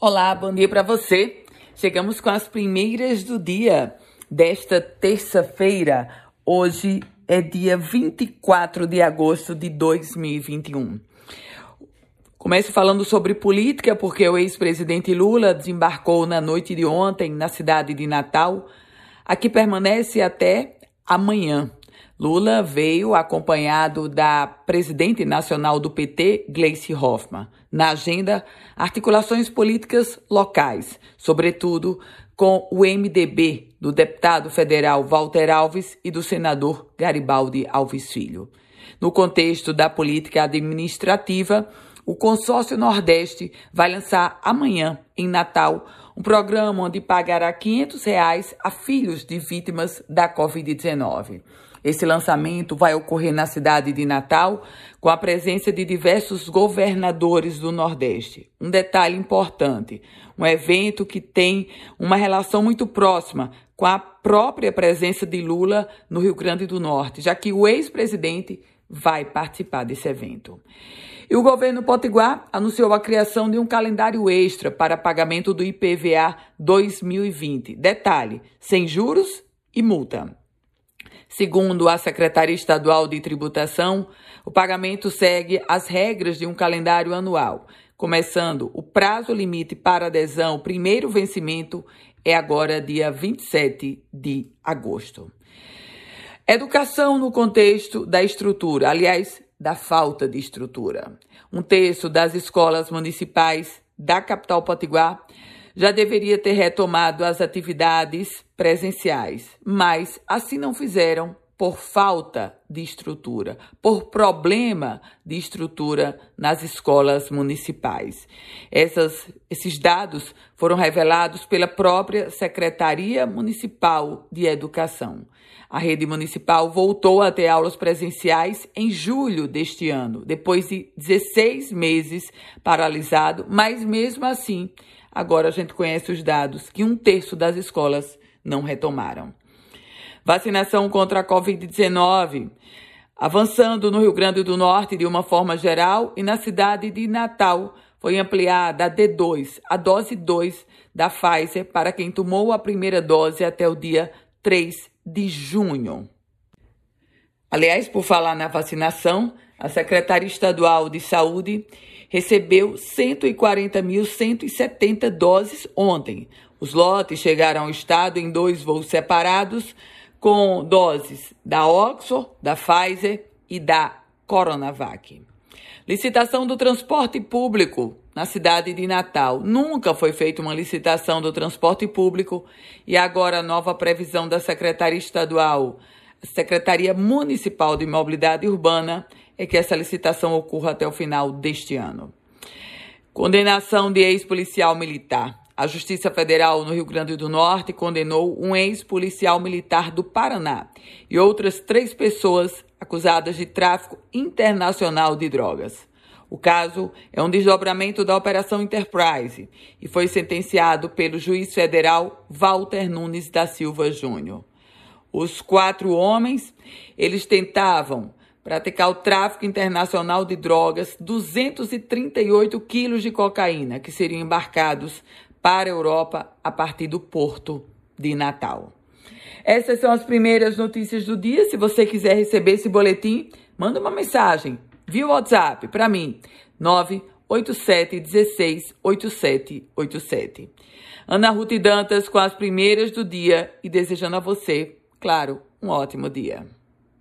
Olá, bom dia para você. Chegamos com as primeiras do dia desta terça-feira. Hoje é dia 24 de agosto de 2021. Começo falando sobre política, porque o ex-presidente Lula desembarcou na noite de ontem na cidade de Natal. Aqui permanece até amanhã. Lula veio acompanhado da presidente nacional do PT, Gleice Hoffmann. Na agenda, articulações políticas locais, sobretudo com o MDB do deputado federal Walter Alves e do senador Garibaldi Alves Filho. No contexto da política administrativa, o Consórcio Nordeste vai lançar amanhã, em Natal, um programa onde pagará 500 reais a filhos de vítimas da Covid-19. Esse lançamento vai ocorrer na cidade de Natal, com a presença de diversos governadores do Nordeste. Um detalhe importante: um evento que tem uma relação muito próxima com a própria presença de Lula no Rio Grande do Norte, já que o ex-presidente vai participar desse evento. E o governo potiguar anunciou a criação de um calendário extra para pagamento do IPVA 2020. Detalhe: sem juros e multa. Segundo a Secretaria Estadual de Tributação, o pagamento segue as regras de um calendário anual, começando o prazo limite para adesão, primeiro vencimento é agora dia 27 de agosto. Educação no contexto da estrutura, aliás, da falta de estrutura. Um terço das escolas municipais da capital potiguar já deveria ter retomado as atividades presenciais, mas assim não fizeram por falta de estrutura, por problema de estrutura nas escolas municipais. Essas, esses dados foram revelados pela própria Secretaria Municipal de Educação. A rede municipal voltou a ter aulas presenciais em julho deste ano, depois de 16 meses paralisado, mas mesmo assim, agora a gente conhece os dados que um terço das escolas não retomaram. Vacinação contra a Covid-19 avançando no Rio Grande do Norte de uma forma geral e na cidade de Natal foi ampliada a D2, a dose 2 da Pfizer para quem tomou a primeira dose até o dia 3 de junho. Aliás, por falar na vacinação, a Secretaria Estadual de Saúde recebeu 140.170 doses ontem. Os lotes chegaram ao estado em dois voos separados com doses da Oxford, da Pfizer e da Coronavac. Licitação do transporte público na cidade de Natal. Nunca foi feita uma licitação do transporte público e agora a nova previsão da Secretaria Estadual, Secretaria Municipal de Mobilidade Urbana, é que essa licitação ocorra até o final deste ano. Condenação de ex-policial militar. A Justiça Federal no Rio Grande do Norte condenou um ex-policial militar do Paraná e outras três pessoas acusadas de tráfico internacional de drogas. O caso é um desdobramento da Operação Enterprise e foi sentenciado pelo juiz federal Walter Nunes da Silva Júnior. Os quatro homens, eles tentavam praticar o tráfico internacional de drogas, 238 quilos de cocaína que seriam embarcados para a Europa a partir do porto de Natal. Essas são as primeiras notícias do dia. Se você quiser receber esse boletim, manda uma mensagem via WhatsApp para mim, 987 16 8787. Ana Ruth Dantas com as primeiras do dia e desejando a você, claro, um ótimo dia.